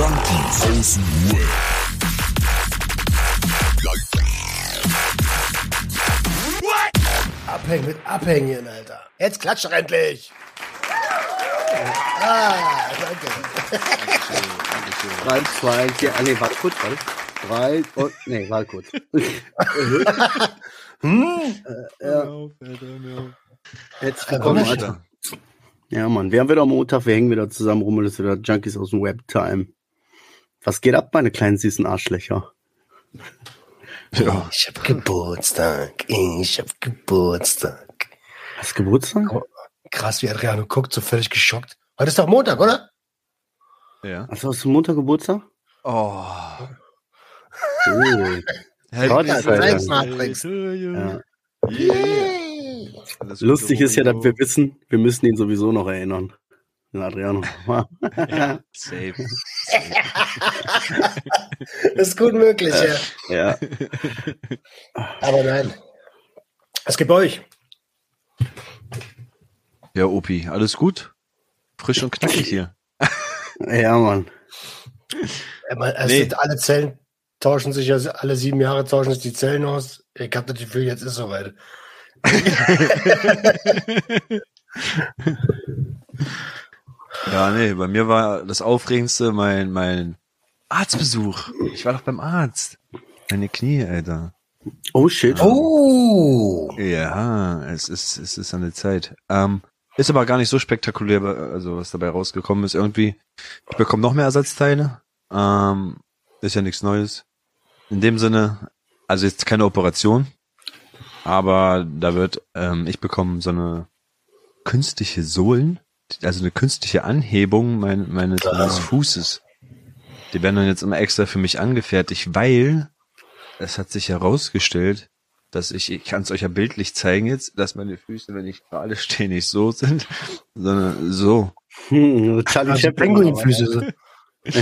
Junkies aus dem Web. Abhängen mit Abhängen, Alter. Jetzt klatsch doch endlich. Ah, danke. Drei, zwei, vier, ah, nee, warte kurz, warte. Drei, und, nee, warte kurz. Hm? ja. Herzlich willkommen, Alter. Ja, Mann, wir haben wieder am Montag, wir hängen wieder zusammen rum und es ist wieder Junkies aus dem Web-Time. Was geht ab, meine kleinen süßen Arschlöcher? Ja. Ich hab Geburtstag. Ich hab Geburtstag. Hast du Geburtstag? Krass, wie Adriano guckt, so völlig geschockt. Heute ist doch Montag, oder? Ja. Hast du hast du Montag Geburtstag? Oh. Oh. Gott. Ja. Lustig ist ja, dass wir wissen, wir müssen ihn sowieso noch erinnern. Den Adriano. Ja, safe. ist gut möglich, ja. ja. Aber nein. Es gibt euch. Ja, Opi, alles gut? Frisch und knackig hier. Ja, Mann. Ja, man- Es Nee. alle Zellen tauschen sich, also alle sieben Jahre tauschen sich die Zellen aus. Ich habe das Gefühl, jetzt ist soweit. Ja, nee, bei mir war das Aufregendste mein, mein Arztbesuch. Ich war doch beim Arzt. Meine Knie, Alter. Oh shit. Oh! Ja, es ist, es ist an der Zeit. Ähm, ist aber gar nicht so spektakulär, also was dabei rausgekommen ist. Irgendwie, ich bekomme noch mehr Ersatzteile. Ähm, ist ja nichts Neues. In dem Sinne, also jetzt keine Operation, aber da wird, ähm, ich bekomme so eine künstliche Sohlen, also eine künstliche Anhebung mein, meines, meines Fußes. Die werden dann jetzt immer extra für mich angefertigt, weil es hat sich herausgestellt, dass ich, ich kann es euch ja bildlich zeigen jetzt, dass meine Füße, wenn ich gerade stehe, nicht so sind, sondern so. Hm, Charlie Also Chaplin. Pinguinfüße.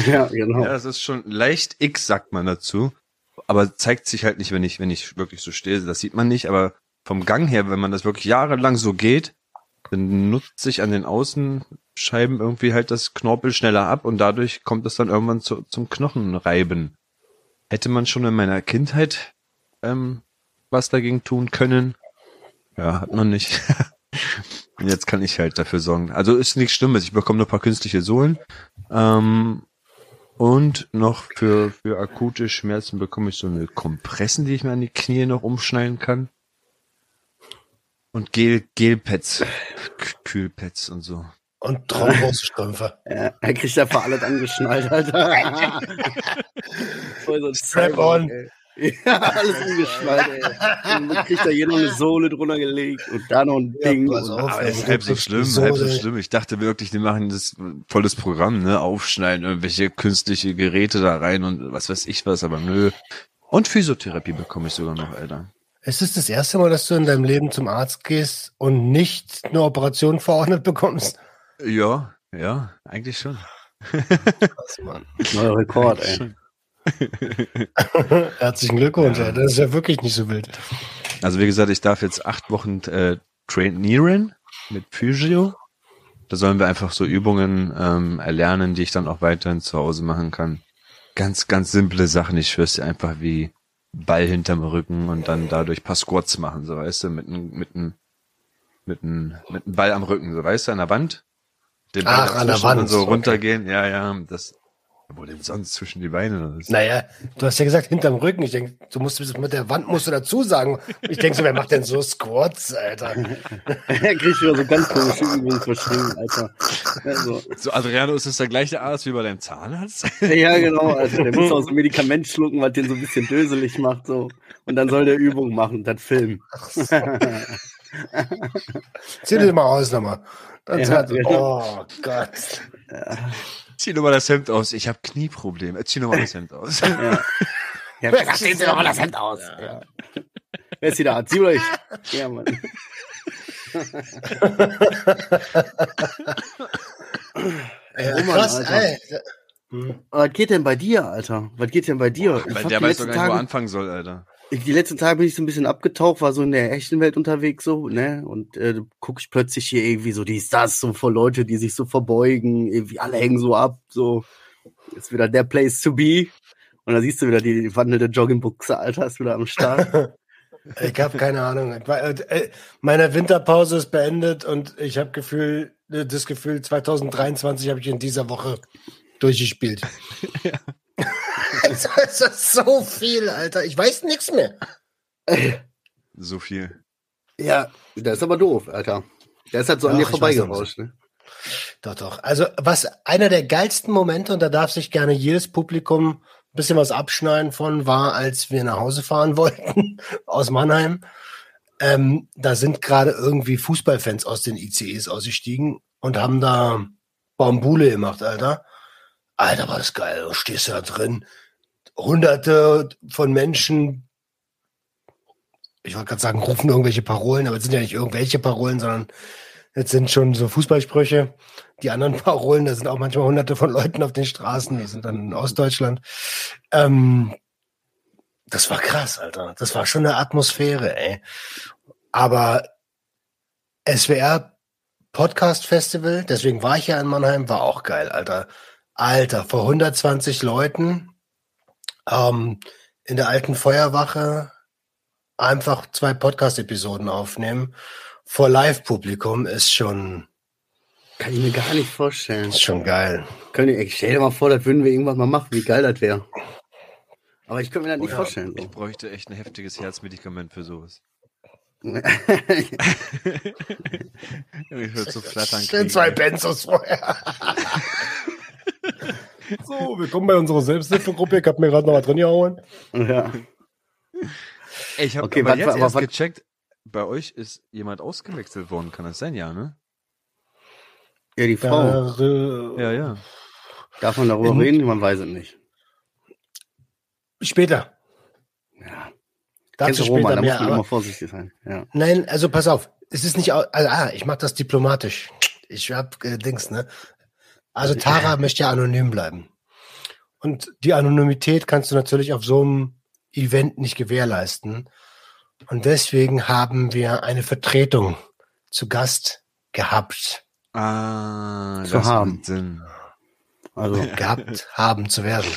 Ja, genau. Ja, es ist schon leicht X, sagt man dazu. Aber zeigt sich halt nicht, wenn ich, wenn ich wirklich so stehe. Das sieht man nicht, aber vom Gang her, wenn man das wirklich jahrelang so geht, dann nutzt sich an den Außenscheiben irgendwie halt das Knorpel schneller ab und dadurch kommt es dann irgendwann zu, zum Knochenreiben. Hätte man schon in meiner Kindheit ähm, was dagegen tun können? Ja, hat man nicht. und jetzt kann ich halt dafür sorgen. Also ist nichts Schlimmes. Ich bekomme nur ein paar künstliche Sohlen. Ähm, und noch für, für akute Schmerzen bekomme ich so eine Kompressen, die ich mir an die Knie noch umschneiden kann. Und Gel, Gelpads, Kühlpads und so. Und Thrombosstrümpfe. Ja, er kriegt einfach alles angeschnallt, Alter. So ein Strap-on. Cyborg, ey. Ja, alles umgeschnallt, ey. Und dann kriegt er hier noch eine Sohle drunter gelegt und da noch ein Ja, Ding. auf. Aber ist halb so schlimm, halb so schlimm. Ich dachte wirklich, die machen das volles Programm, ne? Aufschneiden, irgendwelche künstliche Geräte da rein und was weiß ich was, aber nö. Und Physiotherapie bekomme ich sogar noch, Alter. Es ist das erste Mal, dass du in deinem Leben zum Arzt gehst und nicht eine Operation verordnet bekommst. Ja, ja, eigentlich schon. Was, Mann. Neuer Rekord, ey. Herzlichen Glückwunsch, ey. das ist ja wirklich nicht so wild. Also wie gesagt, ich darf jetzt acht Wochen äh, trainieren mit Physio. Da sollen wir einfach so Übungen ähm, erlernen, die ich dann auch weiterhin zu Hause machen kann. Ganz, ganz simple Sachen. Ich schwör's dir einfach wie Ball hinterm Rücken und dann dadurch paar Squats machen, so weißt du, mit einem mit einem mit einem mit einem Ball am Rücken, so weißt du, an der Wand. Den Ball Ach, an der dazwischen und Wand, so okay. runtergehen. Ja, ja, das. Wo denn sonst zwischen die Beine? Naja, du hast ja gesagt, hinterm Rücken. Ich denke, du musst mit der Wand musst du dazu sagen. Ich denke so, wer macht denn so Squats, Alter? Er kriegt wieder so ganz komische Übungen verschrieben, Alter. Also, So, Adriano, ist das der gleiche Arzt wie bei deinem Zahnarzt? ja, genau. Also, der muss auch so ein Medikament schlucken, was den so ein bisschen döselig macht, so. Und dann soll der Übung machen, das Film. Zieh dir mal aus nochmal. Dann Ja, sagt, genau. oh Gott. Zieh nur mal das Hemd aus. Ich habe Knieprobleme. Zieh nur mal das Hemd aus. Ja. Ja, Zieh dir doch mal das Hemd aus. Ja. Wer ist hier der Arzt? Sie oder ich? Ja, Mann. Ja, Roman, krass, Alter. ey. Hm. Was geht denn bei dir, Alter? Was geht denn bei dir? Ich Weil der weiß doch gar nicht, wo er anfangen soll, Alter. Die letzten Tage bin ich so ein bisschen abgetaucht, war so in der echten Welt unterwegs so, ne? Und äh, gucke ich plötzlich hier irgendwie so dies, das, so vor Leute, die sich so verbeugen, irgendwie alle hängen so ab, so. Ist wieder der Place to be. Und da siehst du wieder die wandelnde Joggingbuchse, Alter, ist wieder am Start. Ich habe keine Ahnung. Äh, meine Winterpause ist beendet und ich habe Gefühl, äh, das Gefühl, 2023 habe ich in dieser Woche durchgespielt. Ja. es ist so viel, Alter. Ich weiß nichts mehr. So viel. Ja, das ist aber doof, Alter. Der ist halt so Ach, an dir vorbeigerauscht, ne? Doch, doch. Also, was einer der geilsten Momente, und da darf sich gerne jedes Publikum ein bisschen was abschneiden von, war, als wir nach Hause fahren wollten aus Mannheim. Ähm, da sind gerade irgendwie Fußballfans aus den ICEs ausgestiegen und haben da Bambule gemacht, Alter. Alter, war das geil. Du stehst da drin. Hunderte von Menschen, ich wollte gerade sagen, rufen irgendwelche Parolen, aber es sind ja nicht irgendwelche Parolen, sondern Jetzt sind schon so Fußballsprüche. Die anderen Parolen, da sind auch manchmal hunderte von Leuten auf den Straßen, die sind dann in Ostdeutschland. Ähm, das war krass, Alter. Das war schon eine Atmosphäre, ey. Aber SWR Podcast Festival, deswegen war ich ja in Mannheim, war auch geil, Alter. Alter, vor 120 Leuten ähm, in der alten Feuerwache einfach zwei Podcast-Episoden aufnehmen vor Live-Publikum ist schon. Kann ich mir gar nicht vorstellen. Ist schon geil. Könnt ihr, ich stell dir mal vor, das würden wir irgendwann mal machen, wie geil das wäre. Aber ich könnte mir das nicht vorstellen. So. Ich bräuchte echt ein heftiges Herzmedikament für sowas. ich würde so flattern. Stell zwei Benzos vorher. so, willkommen bei unserer Selbsthilfegruppe. Ich habe mir gerade noch mal drin gehauen. Ja. Ey, ich habe okay, aber jetzt erst gecheckt, bei euch ist jemand ausgewechselt worden, kann das sein, ja, ne? Ja, die Frau. Da, ja, ja. Darf man darüber in, reden? Man weiß es nicht. Später. Ja. Dazu später Roman, da mehr, muss man immer vorsichtig sein. Ja. Nein, also pass auf. Es ist nicht, also, ah, ich mache das diplomatisch. Ich hab äh, Dings, ne? Also Tara möchte ja anonym bleiben. Und die Anonymität kannst du natürlich auf so einem Event nicht gewährleisten. Und deswegen haben wir eine Vertretung zu Gast gehabt. Ah, zu haben. Sinn. Also gehabt, haben zu werden.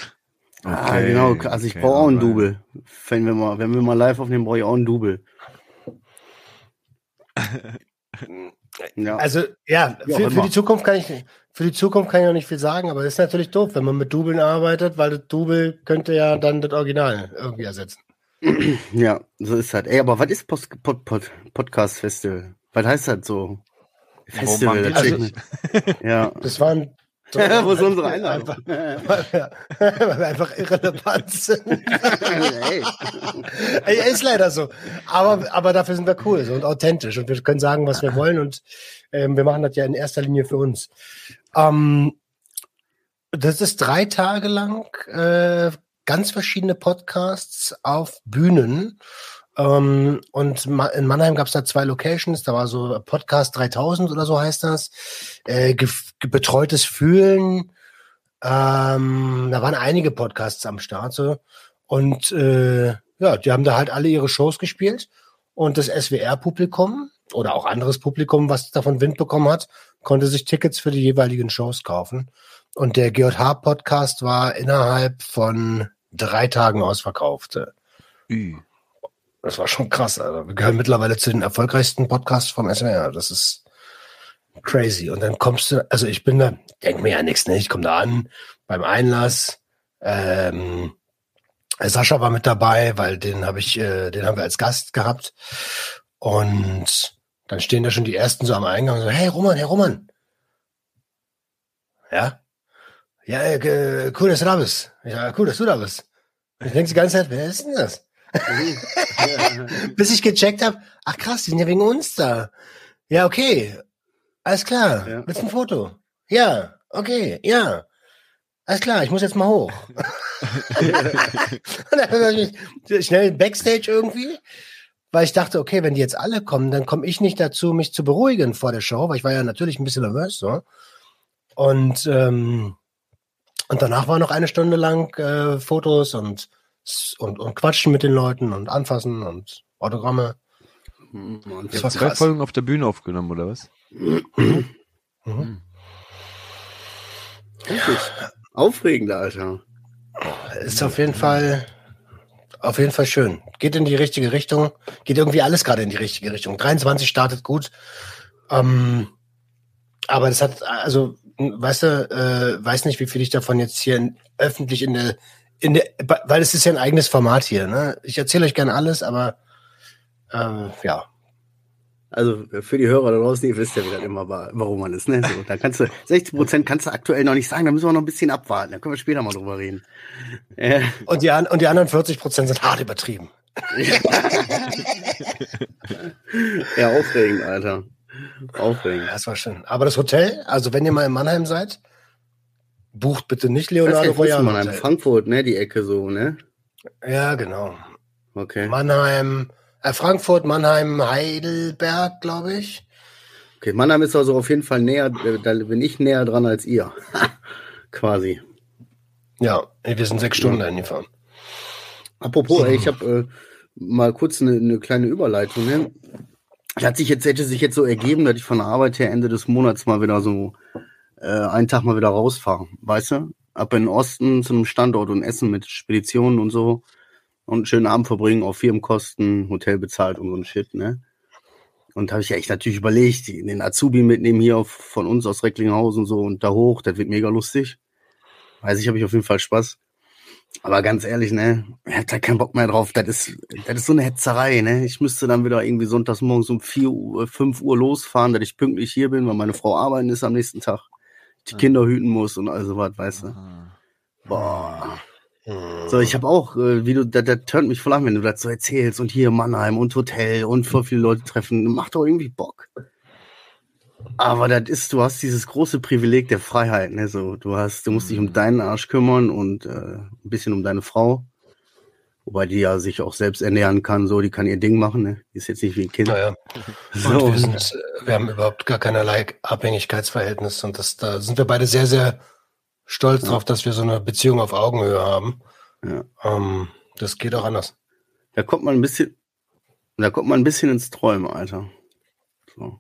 Okay, ah, genau. Also ich okay, brauche auch ein Double. Wenn wir mal, wenn wir mal live aufnehmen, brauche ich auch ein Double. ja. Also ja, für, für, die Zukunft kann ich für die Zukunft kann ich noch nicht viel sagen, aber es ist natürlich doof, wenn man mit Dubeln arbeitet, weil das Double könnte ja dann das Original irgendwie ersetzen. Ja, so ist halt. Ey, aber was ist Post Pod Pod Podcast Festival? Was heißt das so? Festival, das also, ja. Das waren Wo ist unsere Einladung? Einfach, weil, wir, weil wir einfach irrelevant sind. hey. Ey, ist leider so. Aber, aber dafür sind wir cool so, und authentisch und wir können sagen, was wir wollen und ähm, wir machen das ja in erster Linie für uns. Ähm, das ist drei Tage lang äh, ganz verschiedene Podcasts auf Bühnen. Ähm, und in Mannheim gab es da zwei Locations. Da war so Podcast 3000 oder so heißt das. Äh, betreutes Fühlen. Ähm, da waren einige Podcasts am Start. So. Und äh, ja, die haben da halt alle ihre Shows gespielt. Und das SWR-Publikum oder auch anderes Publikum, was davon Wind bekommen hat, konnte sich Tickets für die jeweiligen Shows kaufen. Und der GJH-Podcast war innerhalb von drei Tagen ausverkauft. Ü. Das war schon krass. Also wir gehören mittlerweile zu den erfolgreichsten Podcasts vom SWR. Das ist crazy. Und dann kommst du, also ich bin da, denk mir ja nichts, ne? Ich komme da an beim Einlass. Ähm, Sascha war mit dabei, weil den habe ich, äh, den haben wir als Gast gehabt. Und dann stehen da schon die ersten so am Eingang und so, hey Roman, hey Roman. Ja, ja, äh, cool, dass du da bist. Ja, cool, dass du da bist. Ich denke die ganze Zeit, wer ist denn das? Bis ich gecheckt habe, ach krass, die sind ja wegen uns da. Ja, okay. Alles klar. Ja. Willst du ein Foto? Ja, okay, ja. Alles klar, ich muss jetzt mal hoch. schnell Backstage irgendwie, weil ich dachte, okay, wenn die jetzt alle kommen, dann komme ich nicht dazu, mich zu beruhigen vor der Show, weil ich war ja natürlich ein bisschen nervös. So. Und ähm, und danach war noch eine Stunde lang äh, Fotos und, und, und Quatschen mit den Leuten und Anfassen und Autogramme. Mhm. Das war zwei krass. Folgen auf der Bühne aufgenommen, oder was? Mhm. Mhm. Aufregend, Alter. Ist auf jeden Fall, auf jeden Fall schön. Geht in die richtige Richtung. Geht irgendwie alles gerade in die richtige Richtung. 23 startet gut. Ähm, aber das hat, also, weißt du, äh, weiß nicht, wie viel ich davon jetzt hier in, öffentlich in der, in der, weil es ist ja ein eigenes Format hier, ne? Ich erzähle euch gerne alles, aber äh, ja, also für die Hörer da draußen, ihr wisst ja wieder immer, warum man ist. Ne? So, da kannst du 60 Prozent kannst du aktuell noch nicht sagen, da müssen wir noch ein bisschen abwarten. Da können wir später mal drüber reden. Äh. Und, die, und die anderen 40 Prozent sind hart übertrieben. ja, aufregend, Alter. Aufregend. Das war schön. Aber das Hotel, also wenn ihr mal in Mannheim seid, bucht bitte nicht Leonardo Royal. Mannheim, Frankfurt, ne, die Ecke so, ne? Ja, genau. Okay. Mannheim, äh, Frankfurt, Mannheim, Heidelberg, glaube ich. Okay, Mannheim ist also auf jeden Fall näher, äh, da bin ich näher dran als ihr. Quasi. Ja, wir sind sechs Stunden dahin gefahren. Apropos, ey, ich habe äh, mal kurz eine, eine kleine Überleitung. Ne? Hat sich jetzt, hätte sich jetzt so ergeben, dass ich von der Arbeit her Ende des Monats mal wieder so äh, einen Tag mal wieder rausfahre. Weißt du? Ab in den Osten zu einem Standort und Essen mit Speditionen und so und einen schönen Abend verbringen auf Firmenkosten, Hotel bezahlt und so ein Shit, ne? Und habe ich ja echt natürlich überlegt, den Azubi mitnehmen hier auf, von uns aus Recklinghausen so und da hoch, das wird mega lustig. Weiß ich, habe ich auf jeden Fall Spaß. Aber ganz ehrlich, ne, ich hab da keinen Bock mehr drauf. Das ist, das ist so eine Hetzerei, ne? Ich müsste dann wieder irgendwie sonntags morgens um vier Uhr, fünf Uhr losfahren, dass ich pünktlich hier bin, weil meine Frau arbeiten ist am nächsten Tag. Die Kinder hüten muss und all so was, weißt du. Boah. So, ich habe auch, äh, wie du, da, da turnt mich voll an, wenn du das so erzählst und hier Mannheim und Hotel und voll viele Leute treffen, macht doch irgendwie Bock. Aber das ist, du hast dieses große Privileg der Freiheit, ne? So, du hast, du musst dich um mhm. deinen Arsch kümmern und äh, ein bisschen um deine Frau. Wobei die ja sich auch selbst ernähren kann, so, die kann ihr Ding machen, ne? Die ist jetzt nicht wie ein Kind. Naja. So. Wir, sind, wir haben überhaupt gar keinerlei Abhängigkeitsverhältnis und das, da sind wir beide sehr, sehr stolz ja. drauf, dass wir so eine Beziehung auf Augenhöhe haben. Ja. Ähm, das geht auch anders. Da kommt man ein bisschen, da kommt man ein bisschen ins Träumen, Alter. So.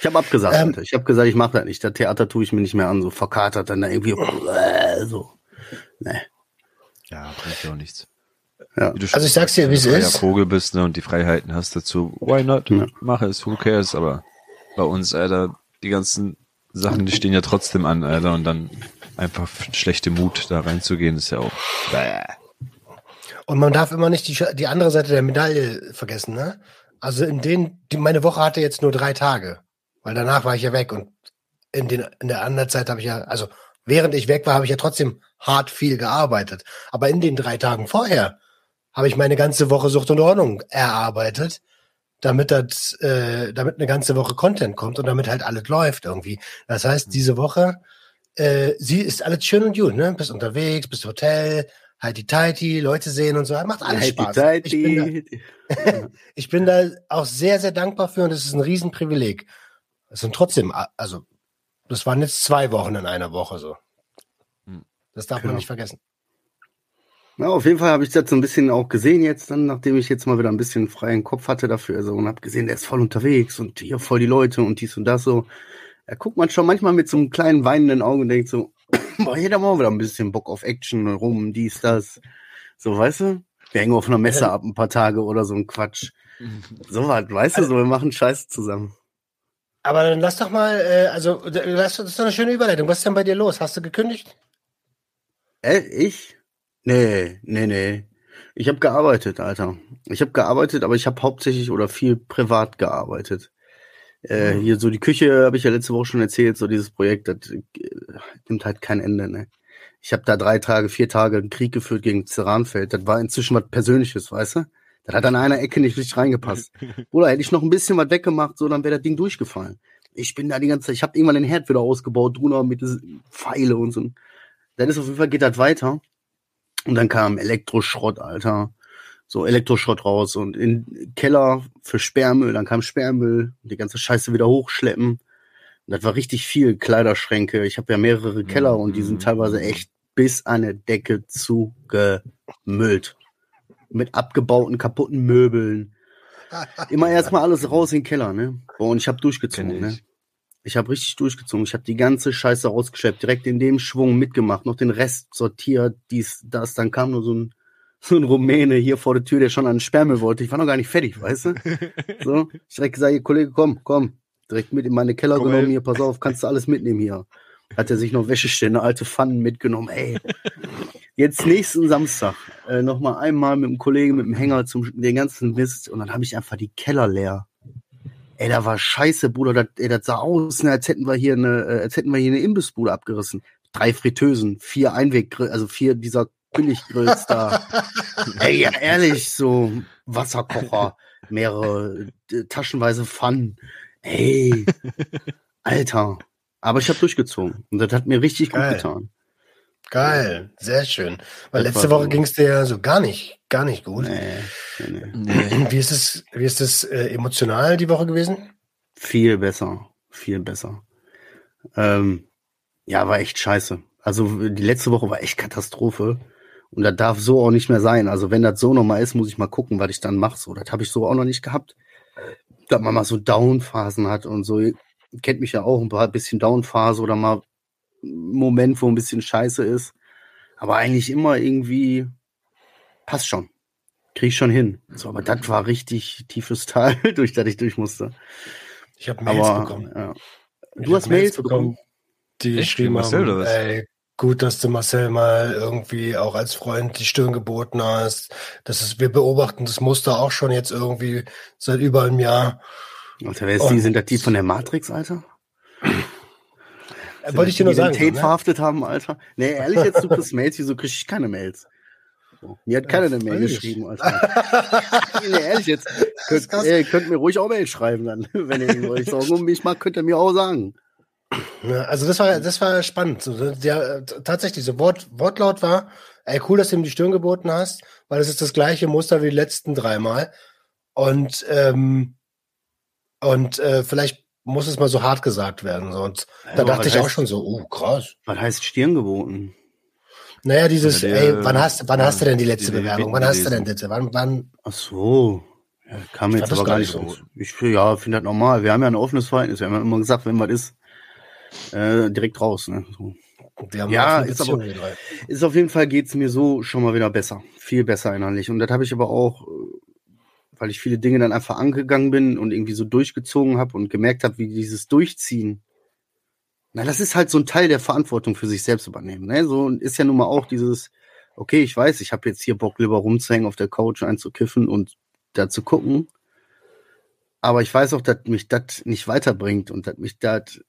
Ich habe abgesagt, ähm, Alter. Ich habe gesagt, ich mache das nicht. Das Theater tue ich mir nicht mehr an. So verkatert dann da irgendwie so. Nee. Ja, bringt ja auch nichts. Ja. Also ich sag's dir, wie es ist. Wenn du Vogel bist ne, und die Freiheiten hast dazu, why not? Ja. Mache es, who cares? Aber bei uns, Alter, die ganzen Sachen, die stehen ja trotzdem an, Alter, und dann einfach schlechte Mut, da reinzugehen, ist ja auch. Bäh. Und man darf immer nicht die, die andere Seite der Medaille vergessen, ne? Also in denen, die, meine Woche hatte jetzt nur drei Tage, weil danach war ich ja weg und in, den, in der anderen Zeit habe ich ja, also während ich weg war, habe ich ja trotzdem hart viel gearbeitet. Aber in den drei Tagen vorher habe ich meine ganze Woche Sucht und Ordnung erarbeitet, damit das, äh, damit eine ganze Woche Content kommt und damit halt alles läuft irgendwie. Das heißt, diese Woche äh, sie ist alles schön und gut, ne? Bist unterwegs, bist Hotel, halt die Tighty, Leute sehen und so. Macht alles Spaß. Ich bin, da, ich bin da auch sehr, sehr dankbar für und es ist ein Riesenprivileg. Es sind trotzdem, also, das waren jetzt zwei Wochen in einer Woche so. Hm. Das darf genau. man nicht vergessen. Na, auf jeden Fall habe ich das so ein bisschen auch gesehen jetzt, dann, nachdem ich jetzt mal wieder ein bisschen freien Kopf hatte dafür also, und habe gesehen, der ist voll unterwegs und hier voll die Leute und dies und das so. Da guckt man schon manchmal mit so einem kleinen weinenden Auge und denkt so, boah, jeder mal wieder ein bisschen Bock auf Action, rum, dies, das. So, weißt du? Wir hängen auf einer Messe ab ein paar Tage oder so ein Quatsch. So was, weißt du, so, wir machen Scheiße zusammen. Aber dann lass doch mal, äh, also, das ist doch eine schöne Überleitung. Was ist denn bei dir los? Hast du gekündigt? Äh, ich? Nee, nee, nee. Ich habe gearbeitet, Alter. Ich habe gearbeitet, aber ich habe hauptsächlich oder viel privat gearbeitet. Äh, hier so die Küche habe ich ja letzte Woche schon erzählt, so dieses Projekt, das äh, nimmt halt kein Ende. Ne? Ich habe da drei Tage, vier Tage einen Krieg geführt gegen Ceranfeld. Das war inzwischen was Persönliches, weißt du? Das hat an einer Ecke nicht richtig reingepasst. Oder hätte ich noch ein bisschen was weggemacht, so dann wäre das Ding durchgefallen. Ich bin da die ganze Zeit, ich habe irgendwann den Herd wieder ausgebaut, drunter mit Pfeile und so. Dann ist auf jeden Fall geht das weiter. Und dann kam Elektroschrott, Alter so Elektroschrott raus und in Keller für Sperrmüll, dann kam Sperrmüll, die ganze Scheiße wieder hochschleppen. Und das war richtig viel Kleiderschränke. Ich habe ja mehrere Keller und die sind mhm. teilweise echt bis an der Decke zugemüllt. Mit abgebauten, kaputten Möbeln. Immer erstmal alles raus in den Keller, ne? Und ich habe durchgezogen, ne? Ich habe richtig durchgezogen. Ich habe die ganze Scheiße rausgeschleppt, direkt in dem Schwung mitgemacht, noch den Rest sortiert, dies, das. Dann kam nur so ein, so ein Rumäne hier vor der Tür, der schon an den Sperrmüll wollte. Ich war noch gar nicht fertig, weißt du? So, ich direkt gesagt, hier, Kollege, komm, komm. Direkt mit in meine Keller Komm, genommen, ey. hier, pass auf, kannst du alles mitnehmen hier. Hat er sich noch Wäschestände, alte Pfannen mitgenommen, ey. Jetzt nächsten Samstag äh, noch mal einmal mit dem Kollegen mit dem Hänger zum den ganzen Mist und dann habe ich einfach die Keller leer. Ey, da war scheiße, Bruder. Das, ey, das sah aus, ne, als hätten wir hier eine, äh, als hätten wir hier eine Imbissbude abgerissen. Drei Fritteusen, vier Einweggrill, also vier dieser Billiggrills da. ey, ja, ehrlich, so Wasserkocher, mehrere äh, taschenweise Pfannen. Ey, Alter. Aber ich habe durchgezogen und das hat mir richtig gut Geil. getan. Geil, sehr schön. Weil Das letzte Woche ging es dir ja so gar nicht, gar nicht gut. Nee, nee, nee. Wie ist es, wie ist es äh, emotional die Woche gewesen? Viel besser, viel besser. Ähm, ja, war echt scheiße. Also die letzte Woche war echt Katastrophe. Und das darf so auch nicht mehr sein. Also wenn das so nochmal ist, muss ich mal gucken, was ich dann mache. So, das habe ich so auch noch nicht gehabt. Dass man mal so Down-Phasen hat und so. Ihr kennt mich ja auch ein paar bisschen Down-Phase oder mal Moment, wo ein bisschen scheiße ist. Aber eigentlich immer irgendwie passt schon. Krieg ich schon hin. So, aber das war richtig tiefes Tal, durch das ich durch musste. Ich habe Mails Aber bekommen. ja. Ich Du hab hast Mails bekommen? die Echt? geschrieben Wie Marcel oder was? ey, gut, dass du Marcel mal irgendwie auch als Freund die Stirn geboten hast. Das ist, wir beobachten das Muster auch schon jetzt irgendwie seit über einem Jahr. Alter, wer ist die? Sind das die von der Matrix, Alter? Äh, Wollte ich dir nur sagen. Tate so, ne? verhaftet haben, Alter? Nee, ehrlich, jetzt du kriegst Mails, wieso krieg ich keine Mails? So. Mir hat keiner Ja, eine Mail geschrieben, Alter. nee, ehrlich, jetzt könnt, ey, könnt mir ruhig auch Mail schreiben dann. Wenn ihr euch Sorgen um mich macht, könnt ihr mir auch sagen. Ja, also das war, das war spannend. So, der, äh, tatsächlich, so Wort, Wortlaut war, ey, cool, dass du ihm die Stirn geboten hast, weil es ist das gleiche Muster wie die letzten dreimal. Und, ähm, und äh, vielleicht muss es mal so hart gesagt werden. So. Und da Ja, dachte ich auch heißt- schon so, uh, krass. Was heißt Stirn geboten? Naja, dieses, Oder der- ey, wann hast, wann hast du denn die letzte die- die Bewerbung? Wann hast du denn bitte? Wann, wann? Ach so. Ja, kam jetzt aber gar nicht so. Ich ja, finde das normal. Wir haben ja ein offenes Verhältnis. Wir haben ja immer gesagt, wenn was ist, äh, direkt raus. Ne? So. Ja, ist aber-. Ist auf jeden Fall geht's mir so schon mal wieder besser. Viel besser innerlich. Und das habe ich aber auch, äh, weil ich viele Dinge dann einfach angegangen bin und irgendwie so durchgezogen habe und gemerkt habe, wie dieses Durchziehen. Na, das ist halt so ein Teil der Verantwortung für sich selbst übernehmen. Ne? So ist ja nun mal auch dieses, okay, ich weiß, ich habe jetzt hier Bock, lieber rumzuhängen auf der Couch, einzukiffen und da zu gucken. Aber ich weiß auch, dass mich das nicht weiterbringt und dass mich das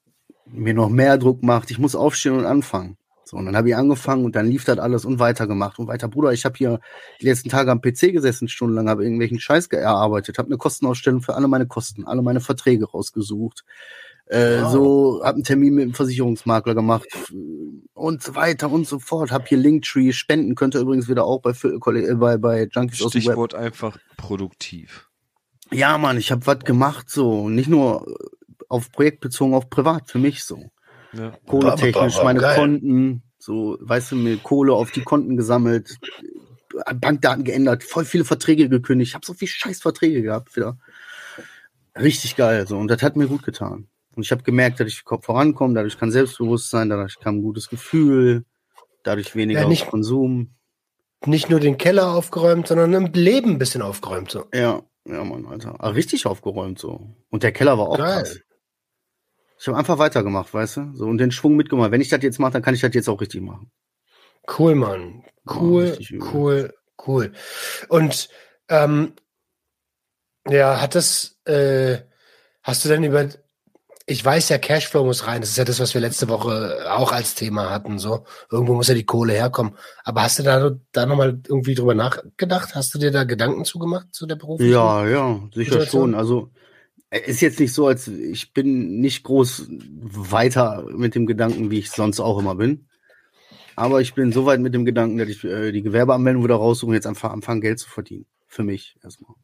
mir noch mehr Druck macht. Ich muss aufstehen und anfangen. So, und dann habe ich angefangen und dann lief das alles und weitergemacht und weiter. Bruder, ich habe hier die letzten Tage am PC gesessen, stundenlang, habe irgendwelchen Scheiß erarbeitet, habe eine Kostenausstellung für alle meine Kosten, alle meine Verträge rausgesucht. Äh, Wow. So, habe einen Termin mit dem Versicherungsmakler gemacht und so weiter und so fort. Habe hier Linktree, Spenden könnt ihr übrigens wieder auch bei, äh, bei, bei Junkies aus dem Web. Stichwort einfach produktiv. Ja, Mann, ich habe was gemacht, so. Nicht nur auf Projekt bezogen, auch privat für mich so. Ja. Kohletechnisch, Geil. meine Konten, so, weißt du, mir Kohle auf die Konten gesammelt, Bankdaten geändert, voll viele Verträge gekündigt. Ich habe so viel scheiß Verträge gehabt wieder. Richtig geil, so. Und das hat mir gut getan. Und ich habe gemerkt, dass ich ko- vorankomme, dadurch kann Selbstbewusstsein, dadurch kam ein gutes Gefühl, dadurch weniger Ja, nicht- Konsum. Nicht nur den Keller aufgeräumt, sondern im Leben ein bisschen aufgeräumt. So. Ja, ja, Mann, Alter. Aber richtig aufgeräumt so. Und der Keller war auch Geil. krass. Ich habe einfach weitergemacht, weißt du? So und den Schwung mitgemacht. Wenn ich das jetzt mache, dann kann ich das jetzt auch richtig machen. Cool, Mann. Cool, richtig übel. cool, cool. Und ähm, ja, hat das, äh, hast du denn über, ich weiß ja, Cashflow muss rein. Das ist ja das, was wir letzte Woche auch als Thema hatten. So, irgendwo muss ja die Kohle herkommen. Aber hast du da, da nochmal irgendwie drüber nachgedacht? Hast du dir da Gedanken zugemacht zu der Berufung? Ja, ja, sicher Situation? schon. Also ist jetzt nicht so, als ich bin nicht groß weiter mit dem Gedanken, wie ich sonst auch immer bin. Aber ich bin so weit mit dem Gedanken, dass ich äh, die Gewerbeanmeldung wieder raussuche und jetzt einfach anfangen, Geld zu verdienen. Für mich erstmal.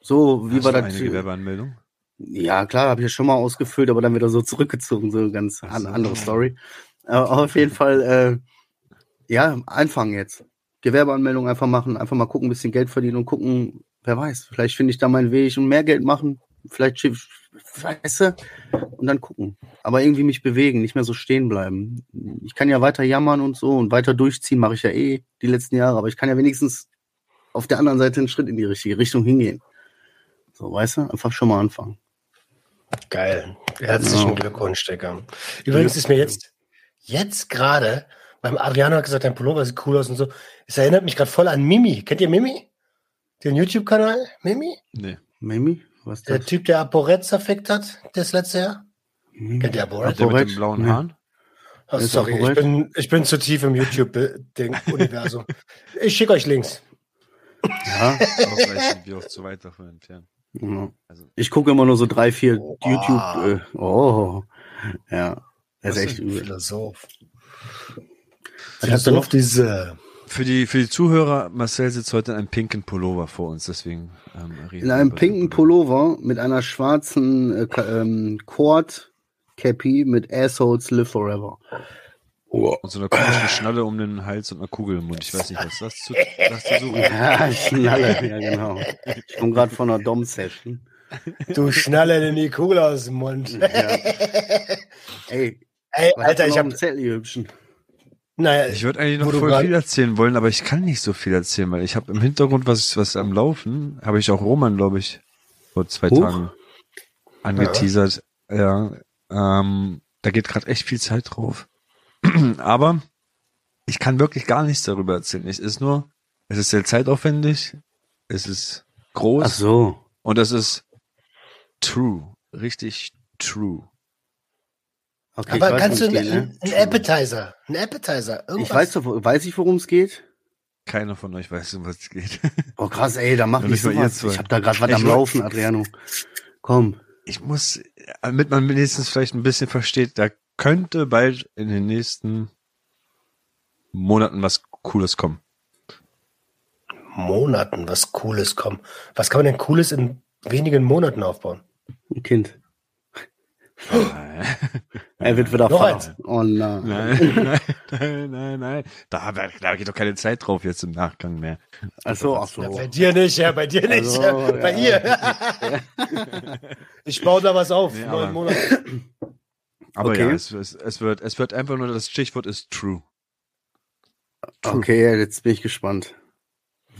So, wie Hast war das? eine Gewerbeanmeldung? Ja, klar, habe ich ja schon mal ausgefüllt, aber dann wieder so zurückgezogen, so ganz Ach an, andere Story. Aber auf jeden Fall, äh, ja, anfangen jetzt. Gewerbeanmeldung einfach machen, einfach mal gucken, ein bisschen Geld verdienen und gucken, wer weiß, vielleicht finde ich da meinen Weg und mehr Geld machen. Vielleicht, weißt du, und dann gucken. Aber irgendwie mich bewegen, nicht mehr so stehen bleiben. Ich kann ja weiter jammern und so und weiter durchziehen, mache ich ja eh die letzten Jahre, aber ich kann ja wenigstens auf der anderen Seite einen Schritt in die richtige Richtung hingehen. So, weißt du, einfach schon mal anfangen. Geil. Herzlichen Ja. Glückwunsch, Digga. Übrigens ist mir jetzt, jetzt gerade, beim Adriano hat gesagt, dein Pullover sieht cool aus und so. Es erinnert mich gerade voll an Mimi. Kennt ihr Mimi? Den YouTube-Kanal? Mimi? Nee. Mimi, was Der das? Typ, der ApoRed zerfickt hat, das letzte Jahr? Kennt ihr ApoRed? Der mit Aporet? den blauen Nee. Haaren? Oh, Ist sorry, ich bin, ich bin zu tief im YouTube-Universum. ich schicke euch Links. Ja, Aber vielleicht sind wir auch zu weit davon entfernt. ja. Also, Ich gucke immer nur so drei, vier Oh. YouTube. Äh, oh, ja. Das ist echt ein übel. Philosoph. Was hast du noch? Diese. Für die, für die Zuhörer, Marcel sitzt heute in einem pinken Pullover vor uns, deswegen ähm, In einem pinken Pullover mit einer schwarzen äh, ähm, Cord Cappy mit Assholes Live Forever. Und so einer komischen Schnalle um den Hals und einer Kugel im Mund. Ich weiß nicht, was das zu, was zu suchen. Ja, Schnalle, ja genau. Ich komme gerade von einer Dom-Session. Du schnalle dir die Kugel aus dem Mund. Ja. Ey, Ey, Alter, ich du noch hab. im Zettel, ihr Hübschen? Naja, Ich würde eigentlich noch voll grad- viel erzählen wollen, aber ich kann nicht so viel erzählen, weil ich habe im Hintergrund was, was am Laufen, habe ich auch Roman, glaube ich, vor zwei Huch. Tagen angeteasert. Ja, ähm, da geht gerade echt viel Zeit drauf. aber ich kann wirklich gar nichts darüber erzählen. Es ist nur, es ist sehr zeitaufwendig, es ist groß Ach so. und es ist true, richtig true. Okay, aber ich weiß, kannst du einen, ne? einen Appetizer, einen Appetizer, irgendwas? Ich weiß, doch- weiß ich, worum es geht? Keiner von euch weiß, um was es geht. Oh krass, ey, da mach nicht sowas. zwei. Ich hab da gerade was Ich am Laufen, Adriano. Komm. ich muss, damit man wenigstens vielleicht ein bisschen versteht, da könnte bald in den nächsten Monaten was Cooles kommen. Monaten was Cooles kommen. Was kann man denn Cooles in wenigen Monaten aufbauen? Ein Kind. Er wird wieder eins. Oh nein. Nein, nein, nein, nein, nein. Da, da, geht doch keine Zeit drauf jetzt im Nachgang mehr. Ach so, ach so. Ja, bei dir nicht, ja, bei dir nicht, Also, ja, bei ja. ihr. ich baue da was auf, Nee, neun aber- Monate. Aber Okay. ja, es, es, es wird, es wird einfach nur, das Stichwort ist true. Okay, jetzt bin ich gespannt.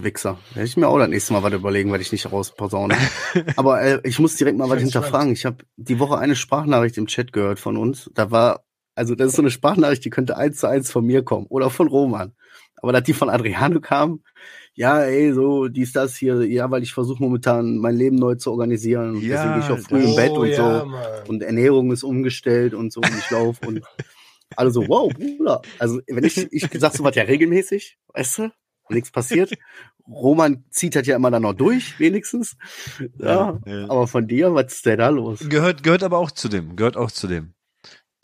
Wichser. Hätte ich mir auch das nächste Mal was überlegen, weil ich nicht rausposaune. Aber äh, ich muss direkt mal was hinterfragen. Ich habe die Woche eine Sprachnachricht im Chat gehört von uns. Da war, also das ist so eine Sprachnachricht, die könnte eins zu eins von mir kommen oder von Roman. Aber dass die von Adriano kam, ja, ey, so, dies, das hier, ja, weil ich versuche momentan mein Leben neu zu organisieren. Und Ja, deswegen bin ich auch früh im Oh, Bett und ja, so. Mann. Und Ernährung ist umgestellt und so und ich laufe und alle so, wow, Bruder. Also, wenn ich, ich sag sowas ja regelmäßig, weißt du, nichts passiert. Roman zieht das ja immer dann noch durch, wenigstens. Ja, Ja, ja. aber von dir, was ist denn da los? Gehört, gehört aber auch zu dem, gehört auch zu dem.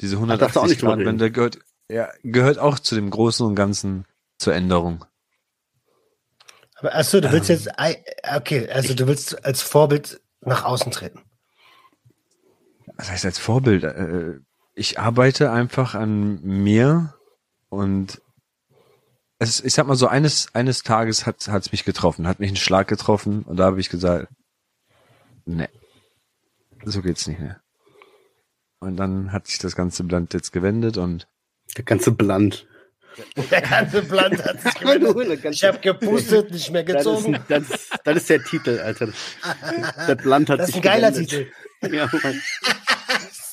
Diese darfst du auch 180 nicht drüber Grad. Wende gehört, ja, gehört auch zu dem Großen und Ganzen zur Änderung. Aber achso, du Ähm. willst jetzt, ei, okay, also du willst als Vorbild nach außen treten. Was heißt als Vorbild? Äh, Ich arbeite einfach an mir und es, ich sag mal so, eines, eines Tages hat es mich getroffen, hat mich ein Schlag getroffen und da habe ich gesagt, nee, so geht's nicht mehr. Und dann hat sich das ganze Blatt jetzt gewendet und Der ganze Bland. Der ganze Plan hat sich gewendet. Ich habe gepustet, nicht mehr Das ist, gezogen. ein, das, ist, das ist der Titel, Alter. Das Bland hat Das ist sich ein geiler gewendet. Titel. Ja, Mann.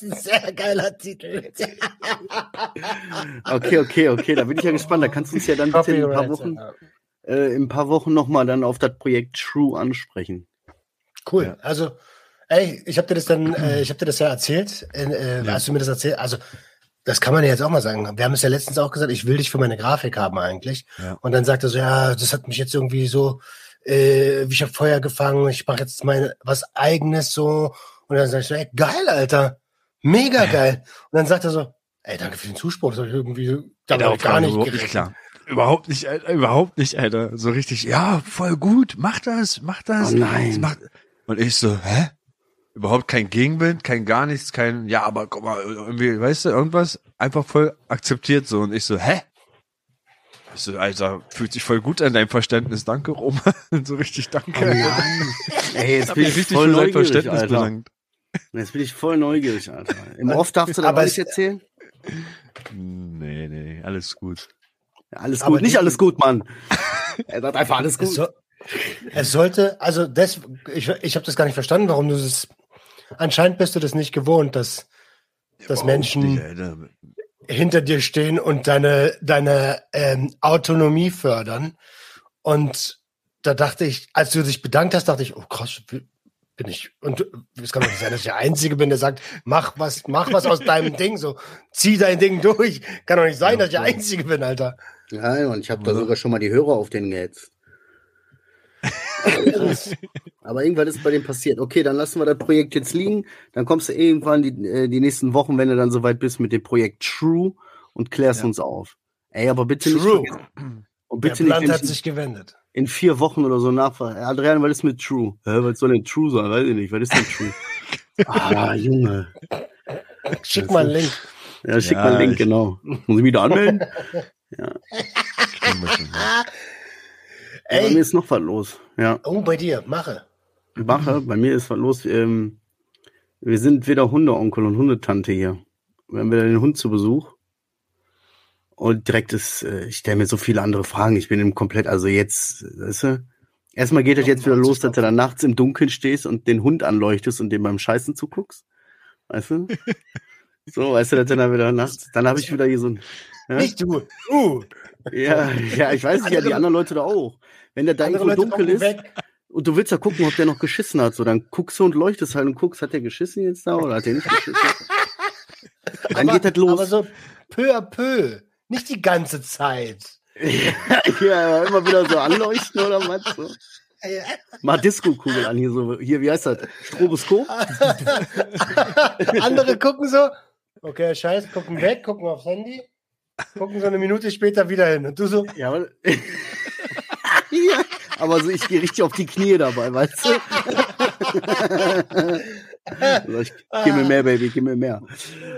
Das ist ein sehr geiler Titel. okay, okay, okay, da bin ich ja gespannt. Da kannst du uns ja dann bitte in ein paar Wochen, äh, in ein paar Wochen nochmal dann auf das Projekt True ansprechen. Cool. Ja. Also, ey, ich habe dir das dann, äh, ich habe dir das ja erzählt, äh, Ja. als du mir das erzählt. Also, das kann man ja jetzt auch mal sagen. Wir haben es ja letztens auch gesagt, ich will dich für meine Grafik haben eigentlich. Ja. Und dann sagt er so, ja, das hat mich jetzt irgendwie so, äh, ich habe Feuer gefangen, ich mache jetzt meine was eigenes so. Und dann sag ich so, ey, geil, Alter, mega geil. Und dann sagt er so, ey, danke für den Zuspruch, das hab ich irgendwie damit ich gar nicht überhaupt gerechnet. nicht klar. Überhaupt nicht, Alter, überhaupt nicht, Alter. So richtig, ja, voll gut, mach das, mach das. Oh nein. Das macht- Und ich so, hä? Überhaupt kein Gegenwind, kein gar nichts, kein, ja, aber guck mal, irgendwie, weißt du, irgendwas einfach voll akzeptiert so. Und ich so, hä? Ich so, Alter, fühlt sich voll gut an deinem Verständnis. Danke, Roman. so richtig danke. Oh, ja. Ey, jetzt Hab bin mich ich richtig voll für dein neugierig, Verständnis Alter. bedankt. Jetzt bin ich voll neugierig, Alter. Im Off darfst du da Aber es- erzählen? Nee, nee, alles gut. Ja, alles Aber gut, nicht alles gut, Mann. Er sagt einfach alles Es, gut. so, es sollte, also das, ich, ich habe das gar nicht verstanden, warum du das. Anscheinend bist du das nicht gewohnt, dass, dass Menschen Nicht, hinter dir stehen und deine, deine ähm, Autonomie fördern. Und da dachte ich, als du dich bedankt hast, dachte ich, oh krass, bin ich. Und es kann doch nicht sein, dass ich der Einzige bin, der sagt, mach was, mach was aus deinem Ding, so zieh dein Ding durch. Kann doch nicht sein, dass ich der Einzige bin, Alter. Ja, und ich habe da Oder? sogar schon mal die Hörer auf den gehetzt. Aber irgendwann ist bei dem passiert. Okay, dann lassen wir das Projekt jetzt liegen. Dann kommst du irgendwann die, äh, die nächsten Wochen, wenn du dann soweit bist mit dem Projekt True und klärst Ja. uns auf. Ey, aber bitte True. nicht vergessen. Und Der nicht, Plan hat ich sich gewendet. In vier Wochen oder so nachfragen. Adrian, was ist mit True? Hä, was soll denn True sein? Weiß ich nicht. Was ist denn True? ah, Junge. Schick mal einen Link. Ja, schick Ja, mal einen Link, ich- genau. Muss ich wieder anmelden? Ja, bei mir Ey, ist noch was los. Ja. oh, bei dir, mache. Mache, bei mir ist was los. Ähm, wir sind wieder Hundeonkel und Hundetante hier. Wir haben wieder den Hund zu Besuch. Und direkt ist, äh, ich stelle mir so viele andere Fragen. Ich bin im komplett, also jetzt, weißt du, erstmal geht das jetzt wieder los, dass du dann nachts im Dunkeln stehst und den Hund anleuchtest und dem beim Scheißen zuguckst. Weißt du? So, weißt du, dass du dann wieder nachts, dann habe ich wieder hier so ein, ja? Nicht du. Uh. ja, ja, ich weiß nicht, ja, die Andere- anderen Leute da auch. Wenn der da irgendwo Leute dunkel ist, weg. und du willst ja gucken, ob der noch geschissen hat. So, dann guckst du und leuchtest halt und guckst, hat der geschissen jetzt da oder hat der nicht geschissen? dann aber, geht das los. Aber so peu à peu. Nicht die ganze Zeit. ja, immer wieder so anleuchten oder was? So. Mal Disco-Kugel an hier so. Hier, wie heißt das? Stroboskop? Andere gucken so, okay, scheiße, gucken weg, gucken aufs Handy, gucken so eine Minute später wieder hin. Und du so, Ja, aber, ja, aber so, ich gehe richtig auf die Knie dabei, weißt du? So, ich, gib mir mehr, Baby, gib mir mehr.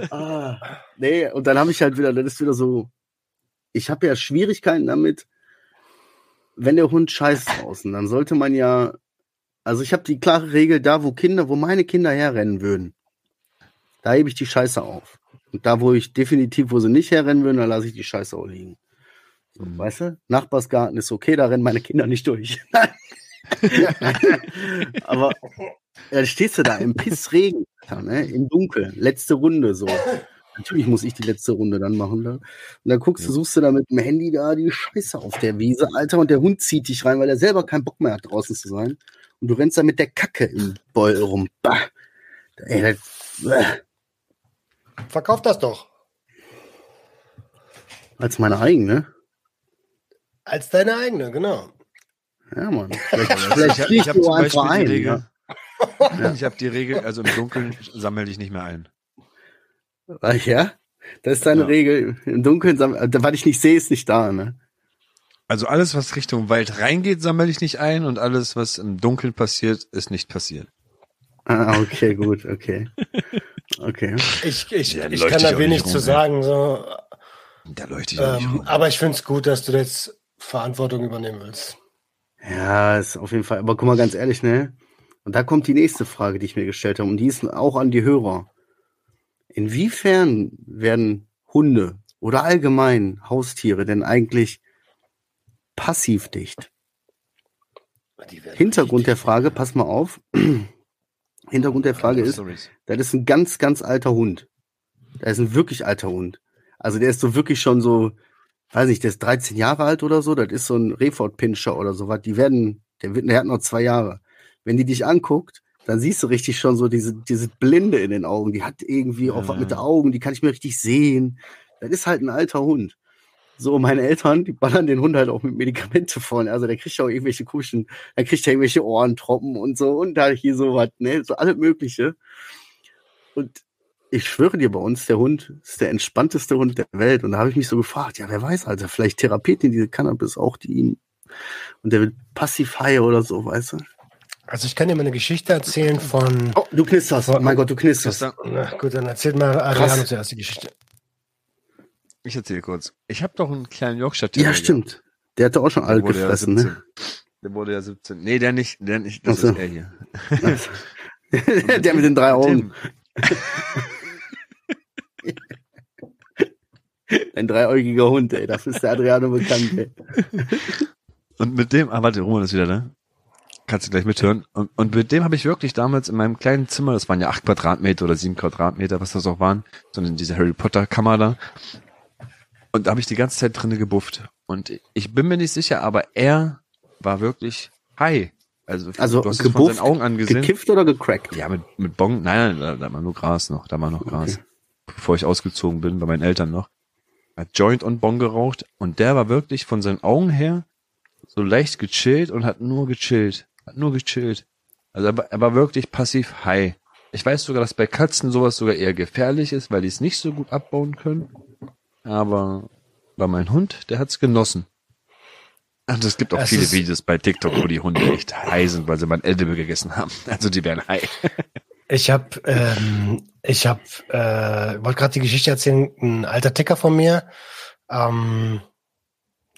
Ah, nee, und dann habe ich halt wieder, das ist wieder so, ich habe ja Schwierigkeiten damit, wenn der Hund scheißt draußen, dann sollte man ja, also ich habe die klare Regel, da wo Kinder, wo meine Kinder herrennen würden, da hebe ich die Scheiße auf. Und da, wo ich definitiv, wo sie nicht herrennen würden, da lasse ich die Scheiße auch liegen. So, weißt du? Nachbarsgarten ist okay, da rennen meine Kinder nicht durch. Aber dann stehst du da im Pissregen, ne? im Dunkeln, letzte Runde so. Natürlich muss ich die letzte Runde dann machen. Da. Und dann guckst du, suchst du da mit dem Handy da die Scheiße auf der Wiese, Alter, und der Hund zieht dich rein, weil er selber keinen Bock mehr hat, draußen zu sein. Und du rennst da mit der Kacke im Beutel rum. Bah. Ey, das, äh, verkauf das doch. als meine eigene. Als deine eigene, genau. Ja, Mann. Vielleicht, Ich, vielleicht hab- fliegt ich habe du zum Beispiel ein. die Regel. Ja. Ich habe die Regel, also im Dunkeln sammle ich nicht mehr ein. Ach ja? Das ist deine Ja. Regel. Im Dunkeln, äh, was ich nicht sehe, ist nicht da, ne? Also alles, was Richtung Wald reingeht, sammle ich nicht ein und alles, was im Dunkeln passiert, ist nicht passiert. Ah, okay, gut, okay. Okay. Ich, ich, Ja, ich kann ich da wenig rum, zu ey. sagen. So, Da leuchte ich auch nicht ähm, rum. aber ich finde es gut, dass du jetzt Verantwortung übernehmen willst. Ja, ist auf jeden Fall. Aber guck mal ganz ehrlich, ne? Und da kommt die nächste Frage, die ich mir gestellt habe, und die ist auch an die Hörer. Inwiefern werden Hunde oder allgemein Haustiere denn eigentlich passivdicht? Die werden Hintergrund der Frage, pass mal auf. Hintergrund der Frage ist, das ist ein ganz, ganz alter Hund. Das ist ein wirklich alter Hund. Also der ist so wirklich schon so, weiß nicht, der ist 13 Jahre alt oder so. Das ist so ein Reford-Pinscher oder sowas. Die werden, der, wird, der hat noch zwei Jahre. Wenn die dich anguckt, dann siehst du richtig schon so diese, diese Blinde in den Augen. Die hat irgendwie auch was mit den Augen, die kann ich mir richtig sehen. Das ist halt ein alter Hund. So, meine Eltern, die ballern den Hund halt auch mit Medikamente voll. Also der kriegt ja auch irgendwelche Kuschen, der kriegt ja irgendwelche Ohrentropfen und so und da hier sowas, ne, so alles Mögliche. Und ich schwöre dir, bei uns, der Hund ist der entspannteste Hund der Welt. Und da habe ich mich so gefragt, ja, wer weiß, Alter, vielleicht therapiert ihn diese Cannabis auch die ihn. Und der wird high oder so, weißt du? Also ich kann dir mal eine Geschichte erzählen von. Oh, du knisterst. Mein Gott, du knisterst. Na gut, dann erzählt mal Ariano zuerst die Geschichte. Ich erzähle kurz. Ich habe doch einen kleinen Yorkshire Terrier. Ja, stimmt. Der hatte auch schon alt ja gefressen, 17. ne? Der wurde ja 17. Nee, der nicht. Der nicht. Das so. ist er hier. der mit den drei Augen. Ein dreiäugiger Hund, ey. Dafür ist der Adriano bekannt, ey. Und mit dem, ah, warte, Roman ist wieder da. Kannst du gleich mithören. Und, und mit dem habe ich wirklich damals in meinem kleinen Zimmer, das waren ja acht Quadratmeter oder sieben Quadratmeter, was das auch waren, sondern diese Harry Potter Kammer da. Und da habe ich die ganze Zeit drinne gebufft. Und ich bin mir nicht sicher, aber er war wirklich high. Also, Also du hast es von gebufft, seinen Augen angesehen. gekifft oder gecrackt? Ja, mit, mit Bong, nein, nein, da, da war nur Gras noch, da war noch Gras. Bevor ich ausgezogen bin, bei meinen Eltern noch. Hat Joint und Bong geraucht und der war wirklich von seinen Augen her so leicht gechillt und hat nur gechillt. Hat nur gechillt. Also er, war- er war wirklich passiv high. Ich weiß sogar, dass bei Katzen sowas sogar eher gefährlich ist, weil die es nicht so gut abbauen können. Aber bei meinem Hund, der hat's genossen. Und es gibt auch Es viele Videos bei TikTok, wo die Hunde echt high sind, weil sie mal ein Elbe gegessen haben. Also die werden high. Ich habe, ähm, ich habe, äh, wollte gerade die Geschichte erzählen. Ein alter Ticker von mir, ähm,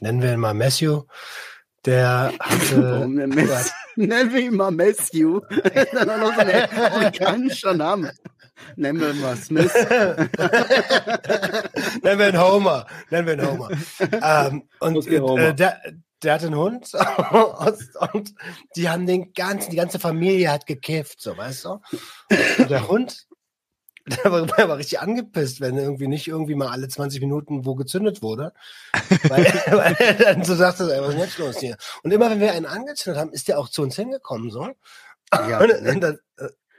nennen wir ihn mal Matthew, der hatte, Warum denn Messi? Nennen wir ihn mal Matthew. Dann auch noch so ein amerikanischer Name. Nennen wir ihn mal Smith. nennen wir ihn Homer, nennen wir ihn Homer. ähm, und Okay, Homer. äh, der, der hat einen Hund und, und die haben den ganzen, die ganze Familie hat gekifft, so weißt du. Und der Hund, der war, der war richtig angepisst, wenn irgendwie nicht irgendwie mal alle 20 Minuten wo gezündet wurde. Weil, weil er dann so sagte, was ist jetzt los hier? Und immer wenn wir einen angezündet haben, ist der auch zu uns hingekommen, so. Ja, und, ne? und, dann,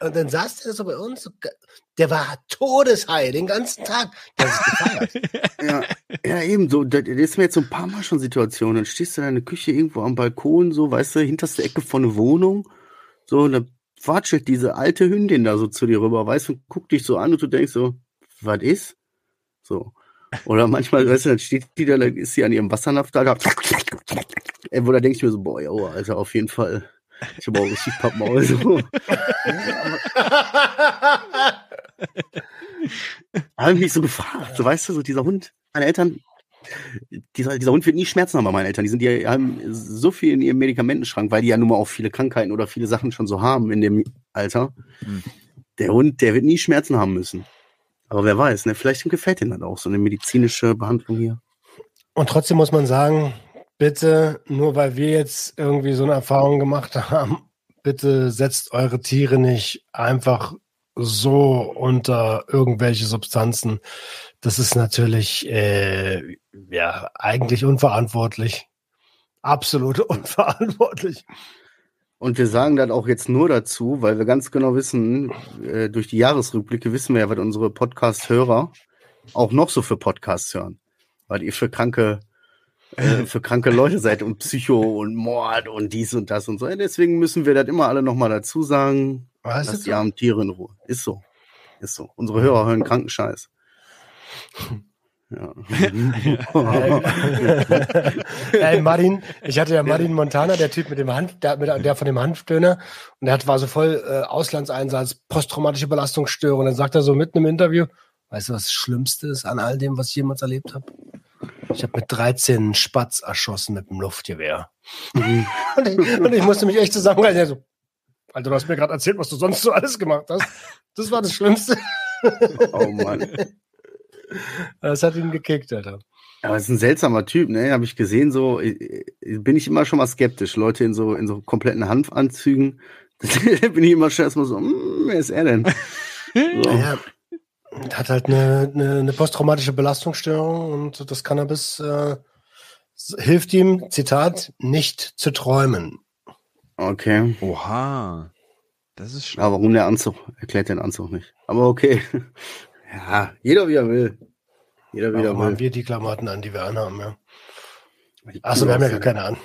und dann saß der so bei uns, so der war todeshigh den ganzen Tag. Ja, ja, eben so. Das ist mir jetzt so ein paar Mal schon Situation. Dann stehst du in deiner Küche irgendwo am Balkon, so, weißt du, hinterste Ecke von einer Wohnung. So, und dann watschelt diese alte Hündin da so zu dir rüber, weißt du, und guckt dich so an und du denkst so, was ist? So. Oder manchmal, weißt du, dann steht die da, dann ist sie an ihrem Wassernapf da, da. Ey, Wo da denke ich mir so, boah, ja, oh, Alter, auf jeden Fall. Ich habe auch richtig Pappmaul. So. habe ich mich so gefragt, so weißt du, so dieser Hund, meine Eltern, dieser, dieser Hund wird nie Schmerzen haben bei meinen Eltern. Die sind die haben so viel in ihrem Medikamentenschrank, weil die ja nun mal auch viele Krankheiten oder viele Sachen schon so haben in dem Alter. Hm. Der Hund, der wird nie Schmerzen haben müssen. Aber wer weiß, ne? Vielleicht gefällt ihm das auch so eine medizinische Behandlung hier. Und trotzdem muss man sagen, bitte, nur weil wir jetzt irgendwie so eine Erfahrung gemacht haben, bitte setzt eure Tiere nicht einfach so unter irgendwelche Substanzen. Das ist natürlich äh, ja eigentlich unverantwortlich. Absolut unverantwortlich. Und wir sagen das auch jetzt nur dazu, weil wir ganz genau wissen, äh, durch die Jahresrückblicke wissen wir ja, was unsere Podcast-Hörer auch noch so für Podcasts hören. Weil ihr für kranke, äh, für kranke Leute seid und Psycho und Mord und dies und das und so. Deswegen müssen wir das immer alle nochmal dazu sagen. Lasst du? die armen Tiere in Ruhe. Ist so. Ist so. Unsere Hörer hören kranken Scheiß. Ja. Ey, Martin, ich hatte ja Martin Montana, der Typ mit dem Hanf, der, mit, der von dem Hanfdöner, und der hat, war so voll äh, Auslandseinsatz, posttraumatische Belastungsstörung. Und dann sagt er so mitten im Interview, weißt du, was das Schlimmste ist an all dem, was ich jemals erlebt habe? Ich habe mit 13 einen Spatz erschossen mit einem Luftgewehr. und, ich, und ich musste mich echt zusammenreißen. So, Alter, du hast mir gerade erzählt, was du sonst so alles gemacht hast. Das war das Schlimmste. oh Mann. Das hat ihn gekickt, Alter. Aber es ist ein seltsamer Typ, ne? Habe ich gesehen, so äh, äh, bin ich immer schon mal skeptisch. Leute in so in so kompletten Hanfanzügen, da bin ich immer schon erstmal so, hm, wer ist er denn? So. Ja, hat halt eine, eine, eine posttraumatische Belastungsstörung und das Cannabis äh, hilft ihm, Zitat, nicht zu träumen. Okay. Oha. Das ist schlau. Aber warum der Anzug? Erklärt den Anzug nicht. Aber okay. Ja, jeder wie er will. Jeder wie er Warum haben will. wir die Klamotten an, die wir anhaben, ja. Achso, wir haben ja gar keine an.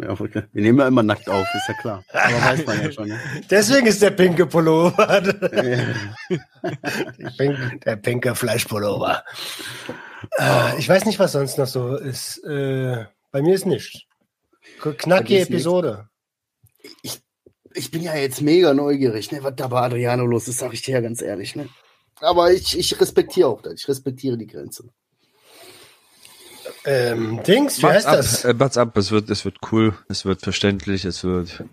Ja, okay. Wir nehmen ja immer nackt auf, ist ja klar. Aber weiß man ja schon. Ne? Deswegen ist der pinke Pullover. Ja. der, pinke, der pinke Fleischpullover. Äh, ich weiß nicht, was sonst noch so ist. Äh, bei mir ist nichts. Knackige. Episode. Ich bin ja jetzt mega neugierig, ne, was da bei Adriano los ist, sag ich dir ja ganz ehrlich, ne. Aber ich, ich respektiere auch das. Ich respektiere die Grenze. Ähm, Dings, wie heißt das? Äh, what's up? Es wird, es wird cool, es wird verständlich, es wird,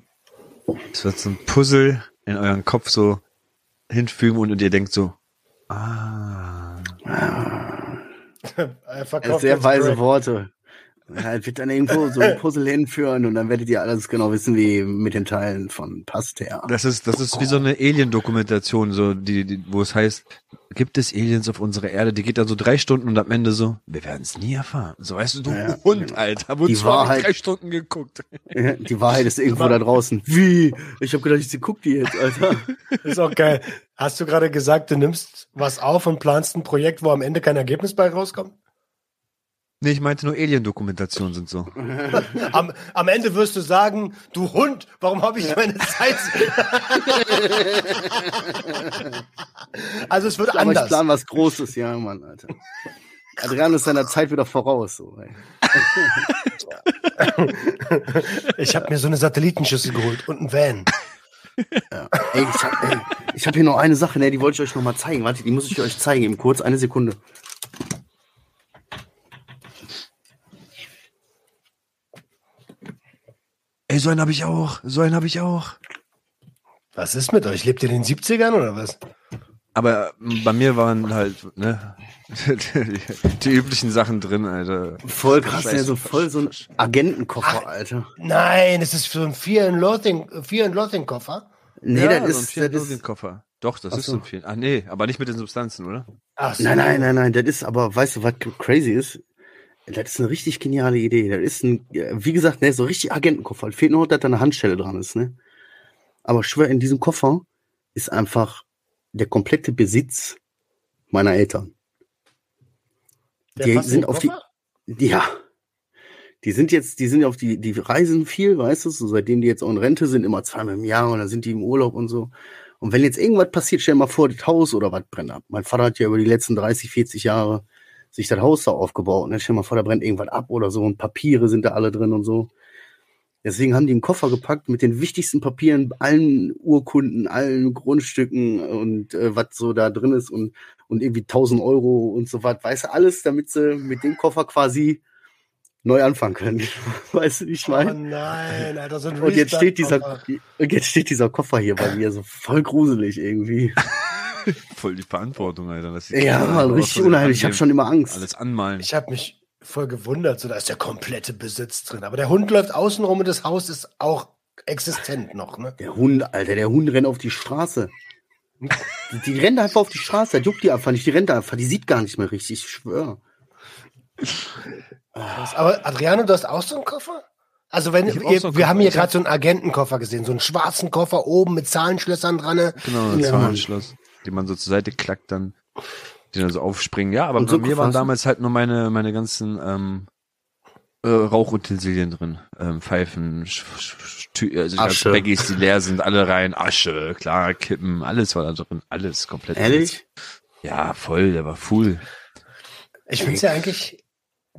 es wird so ein Puzzle in euren Kopf so hinfügen und ihr denkt so, ah. Er verkauft Sehr weise. Worte. Ja, wird dann irgendwo so ein Puzzle hinführen und dann werdet ihr alles genau wissen, wie mit den Teilen von Pasteur. Das ist, das ist wie so eine Alien-Dokumentation, so, die, die, wo es heißt, gibt es Aliens auf unserer Erde? Die geht dann so drei Stunden und am Ende so, wir werden es nie erfahren. So, weißt du, du Ja, Hund, genau. Alter, wozu Die Wahrheit- drei Stunden geguckt? Die Wahrheit ist irgendwo da draußen. Wie? Ich habe gedacht, ich guck die jetzt, Alter. Ist auch geil. Hast du gerade gesagt, du nimmst was auf und planst ein Projekt, wo am Ende kein Ergebnis bei rauskommt? Nee, ich meinte nur Alien-Dokumentationen sind so. Am, am Ende wirst du sagen, du Hund, warum habe ich meine Zeit? also es wird Aber ich anders. plan was Großes, ja, Mann, Alter. Adrian ist seiner Zeit wieder voraus. So, ey. Ich habe mir so eine Satellitenschüssel geholt und einen Van. Ja. Ey, ich hab, ey, ich hab hier noch eine Sache, ne, die wollte ich euch noch mal zeigen. Warte, die muss ich euch zeigen, eben kurz, eine Sekunde. Ey, so einen habe ich auch, so einen habe ich auch. Was ist mit euch? Lebt ihr in den 70ern oder was? Aber ähm, bei mir waren halt, ne, die, die üblichen Sachen drin, Alter. Voll krass, ne, so voll so ein Agentenkoffer, Alter. Nein, es ist so ein Fear and Loathing, Fear and Loathing Koffer. Nee, ja, das so ein ist, vier das ist den Koffer. Doch, das Ach ist so. so ein viel. Ah, nee, aber nicht mit den Substanzen, oder? Ach so. Nein, nein, nein, nein, das ist aber, weißt du, was crazy ist? Das ist eine richtig geniale Idee. Das ist ein, ja, wie gesagt, ne, so richtig Agentenkoffer. Fehlt nur, dass da eine Handstelle dran ist, ne? Aber schwör, in diesem Koffer ist einfach der komplette Besitz meiner Eltern. Der die sind auf die- Koffer? Ja. Die sind jetzt, die sind auf die, die reisen viel, weißt du, so seitdem die jetzt auch in Rente sind, immer zweimal im Jahr und dann sind die im Urlaub und so. Und wenn jetzt irgendwas passiert, stell dir mal vor, das Haus oder was brennt ab. Mein Vater hat ja über die letzten 30, 40 Jahre sich das Haus da aufgebaut. Ne? Stell mal vor, da brennt irgendwas ab oder so und Papiere sind da alle drin und so. Deswegen haben die einen Koffer gepackt mit den wichtigsten Papieren, allen Urkunden, allen Grundstücken und äh, was so da drin ist und, und irgendwie 1000 Euro und so was. Weißt du, alles, damit sie mit dem Koffer quasi neu anfangen können. weißt du, wie ich Oh meine? nein, Alter, so ein Und jetzt steht dieser, und jetzt steht dieser Koffer hier bei mir so voll gruselig irgendwie. Voll die Verantwortung, Alter. Das sieht Ja, Mann, richtig unheimlich. Ich habe schon immer Angst. Alles anmalen. Ich habe mich voll gewundert, so da ist der komplette Besitz drin. Aber der Hund läuft außen rum und das Haus ist auch existent noch, ne? Der Hund, Alter, der Hund rennt auf die Straße. Die, die rennt einfach auf die Straße, das juckt die einfach nicht, die rennt einfach, die sieht gar nicht mehr richtig, ich schwöre. Aber Adriano, du hast auch so einen Koffer? Also wenn hab ihr, so wir haben hier gerade so einen Agentenkoffer gesehen, so einen schwarzen Koffer oben mit Zahlenschlössern dran. ne? Genau, ein Ja, Zahlenschloss, die man so zur Seite klackt, dann, die dann so aufspringen. Ja, aber Und bei so mir waren damals halt nur meine, meine ganzen ähm, äh, Rauchutensilien drin. Ähm, Pfeifen, Sch Sch Tü- also die ganzen Asche. Baggies, die leer sind, alle rein, Asche, klar, Kippen, alles war da drin, alles komplett. Ehrlich? Ja, voll, der war full. Ich find's ja eigentlich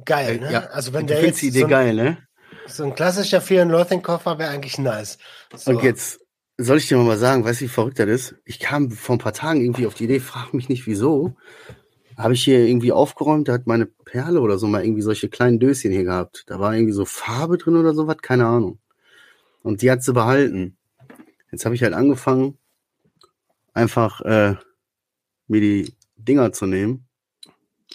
geil, ne? Ja, Also wenn der jetzt die Idee so ein, geil, ne? so ein klassischer Fear and Loathing Koffer wäre eigentlich nice. So. Und jetzt soll ich dir mal sagen, weißt du, wie verrückt das ist? Ich kam vor ein paar Tagen irgendwie auf die Idee, frag mich nicht wieso. Habe ich hier irgendwie aufgeräumt, da hat meine Perle oder so mal irgendwie solche kleinen Döschen hier gehabt. Da war irgendwie so Farbe drin oder sowas, keine Ahnung. Und die hat sie behalten. Jetzt habe ich halt angefangen, einfach äh, mir die Dinger zu nehmen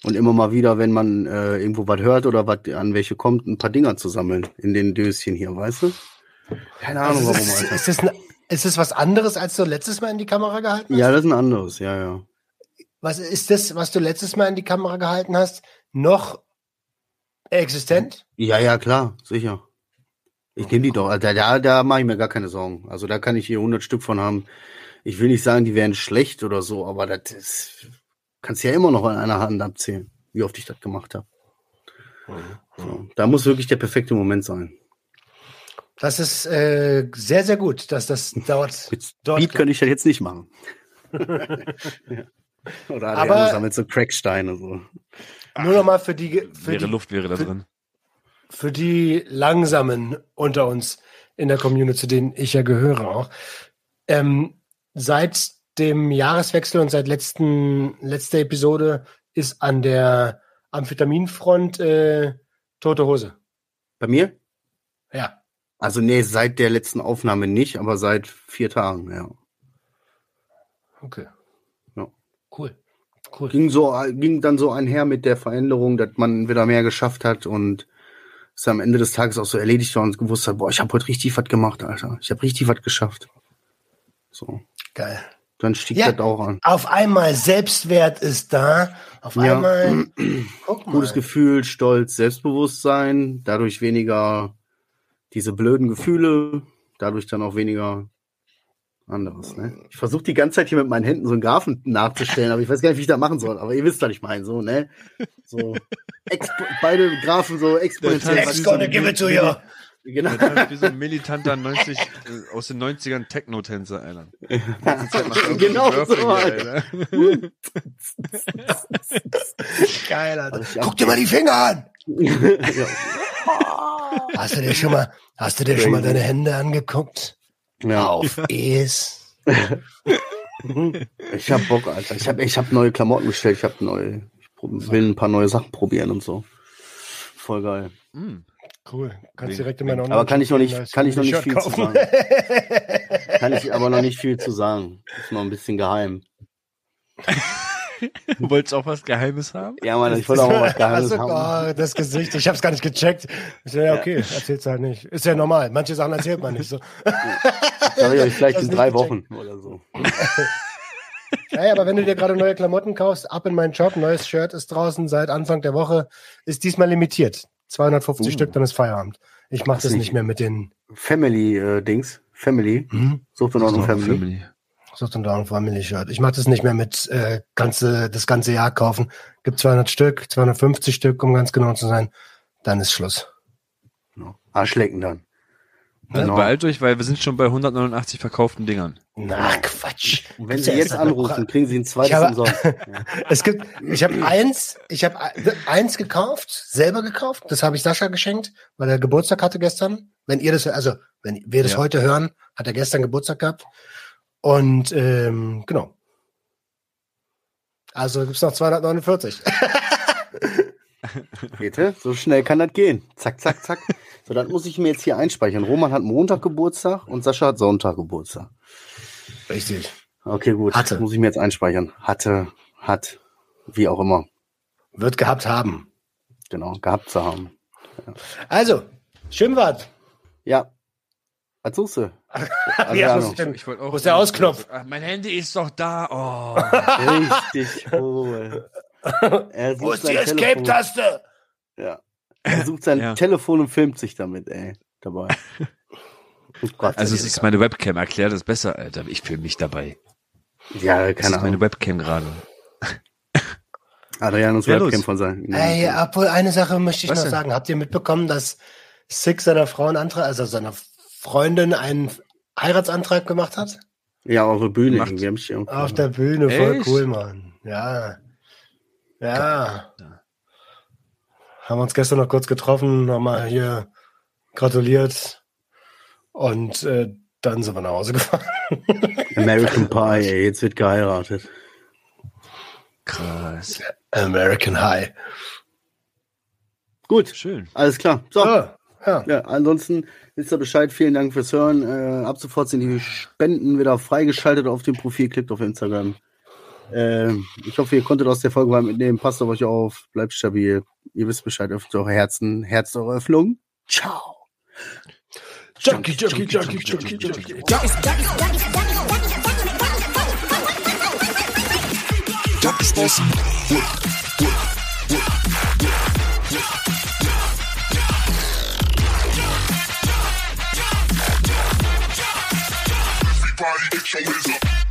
und immer mal wieder, wenn man äh, irgendwo was hört oder was an welche kommt, ein paar Dinger zu sammeln in den Döschen hier, weißt du? Keine Ahnung, Also warum, Alter. ist, das, ne- ist das was anderes, als du letztes Mal in die Kamera gehalten hast? Ja, das ist ein anderes, ja, ja. Was ist das, was du letztes Mal in die Kamera gehalten hast, noch existent? Ja, ja, klar, sicher. Ich nehme die doch. Da, da, da mache ich mir gar keine Sorgen. Also da kann ich hier 100 Stück von haben. Ich will nicht sagen, die wären schlecht oder so, aber das ist, kannst ja immer noch an einer Hand abzählen, wie oft ich das gemacht habe. So, da muss wirklich der perfekte Moment sein. Das ist äh, sehr, sehr gut, dass das dort. Mit dort Speed könnte ich das jetzt nicht machen. ja. Oder Aber- Adriano sammelt so Cracksteine so. nur nochmal für die, für die, Luft wäre da für- drin. für die Langsamen unter uns in der Community, zu denen ich ja gehöre auch. Ähm, seit dem Jahreswechsel und seit letzten, letzter Episode ist an der Amphetaminfront äh, Tote Hose. Bei mir? Also nee, seit der letzten Aufnahme nicht, aber seit vier Tagen, ja. Okay. Ja. Cool. Cool. Ging so, ging dann so einher mit der Veränderung, dass man wieder mehr geschafft hat und es am Ende des Tages auch so erledigt war und gewusst hat, boah, ich habe heute richtig was gemacht, Alter. Ich habe richtig was geschafft. So. Geil. Dann stieg Ja. das auch an. Auf einmal Selbstwert ist da. Auf Ja. einmal. Guck mal. Gutes Gefühl, Stolz, Selbstbewusstsein, dadurch weniger diese blöden Gefühle, dadurch dann auch weniger anderes. Ne? Ich versuche die ganze Zeit hier mit meinen Händen so einen Graphen nachzustellen, aber ich weiß gar nicht, wie ich das machen soll. Aber ihr wisst, was ich meine, so, ne? So beide Graphen so exponentiell. Ex gonna give it to you. Genau. Wie so ein militanter 90, äh, aus den 90ern Techno-Tänzer, Alter. Genau so, Alter. Geil, Alter. Guck dir mal die Finger an. Hast du dir schon mal, hast du dir schon mal deine Hände angeguckt? ja. Auf Es. Ich hab Bock, Alter. Ich hab, ich hab neue Klamotten bestellt. Ich hab neue, ich will ein paar neue Sachen probieren und so. Voll geil. Mm. Cool. Kannst direkt in meinen Aber kann ich noch nicht, kann ich noch nicht viel zu sagen. Kann ich aber noch nicht viel zu sagen. Ist noch ein bisschen geheim. Du wolltest auch was Geheimes haben? Ja, Mann, ich wollte auch mal was Geheimes also, haben. oh, das Gesicht, ich hab's gar nicht gecheckt. Ich so, ja, okay, erzähl's halt nicht. Ist ja normal. Manche Sachen erzählt man nicht so. Sag ich euch vielleicht Das in drei gecheckt. Wochen oder so. Naja, aber wenn du dir gerade neue Klamotten kaufst, ab in meinen Shop, neues Shirt ist draußen seit Anfang der Woche, ist diesmal limitiert. 250 Uh. Stück, dann ist Feierabend. Ich mache Das das nicht- mehr mit den Family-Dings. Family. hm? Sucht noch eine Family. So Down Family Shirt. Ich mache das nicht mehr mit äh, ganze, das ganze Jahr kaufen. Gibt 200 Stück, 250 Stück, um ganz genau zu sein. Dann ist Schluss. Arschlecken dann. Also Genau. beeilt euch, weil wir sind schon bei 189 verkauften Dingern. Na, Quatsch. Und wenn Sie jetzt anrufen, kriegen Sie ein zweites Ich habe- umsonst. Ja. Es gibt, ich habe eins, ich habe eins gekauft, selber gekauft. Das habe ich Sascha geschenkt, weil er Geburtstag hatte gestern. Wenn ihr das, also wenn wir das Ja. heute hören, hat er gestern Geburtstag gehabt. Und ähm, genau. Also gibt's noch 249. Bitte? So schnell kann das gehen. Zack, zack, zack. So, das muss ich mir jetzt hier einspeichern. Roman hat Montag Geburtstag und Sascha hat Sonntag Geburtstag. Richtig. Okay, gut. Hatte. Das muss ich mir jetzt einspeichern. Hatte, hat, wie auch immer. Wird gehabt haben. Genau, gehabt zu haben. Also, Schwimmbad. Ja. Was suchst du? Ja, Adriano. was denn? Ich wollte auch. Wo ist der Ausknopf? Ach, mein Handy ist doch da. Oh. Richtig cool. Er Wo ist die. Escape-Taste? Ja. Er sucht sein Ja. Telefon und filmt sich damit, ey. Dabei. Oh Gott, Also das es ist meine Webcam. Erklär das besser, Alter. Ich filme mich dabei. Ja, Das keine ist meine. Webcam gerade. Adrianus Ja, Webcam los. von sein. Ey, obwohl eine Sache möchte ich Was noch denn? sagen. Habt ihr mitbekommen, dass Six seiner Frau einen Antrag, also seiner Freundin einen Heiratsantrag gemacht hat? Ja, auf der Bühne. Macht- hab ich Auf der Bühne, voll Echt? cool, Mann. Ja. Ja. Haben uns gestern noch kurz getroffen, nochmal hier gratuliert und äh, dann sind wir nach Hause gefahren. American Pie, ey, jetzt wird geheiratet. Krass. American High. Gut, Schön. alles klar. So, Ah, ja. ja, ansonsten wisst ihr Bescheid. Vielen Dank fürs Hören. Äh, ab sofort sind die Spenden wieder freigeschaltet auf dem Profil. Klickt auf Instagram. Äh, ich hoffe, ihr konntet aus der Folge was mitnehmen. Passt auf euch auf. Bleibt stabil. Ihr wisst Bescheid. Öffnet eure Herzen. Herz eure Öffnung. Ciao. Junkie, Junkie, Junkie, Junkie, Junkie. Junkies check this out.